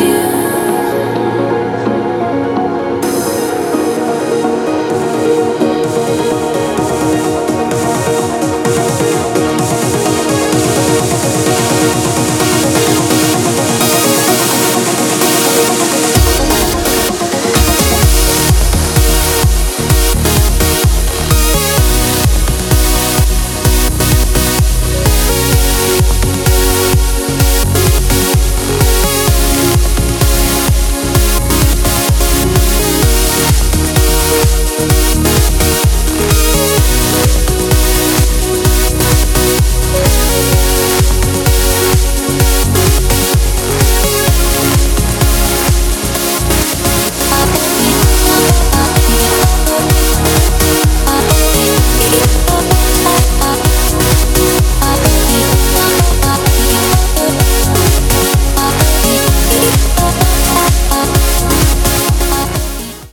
you.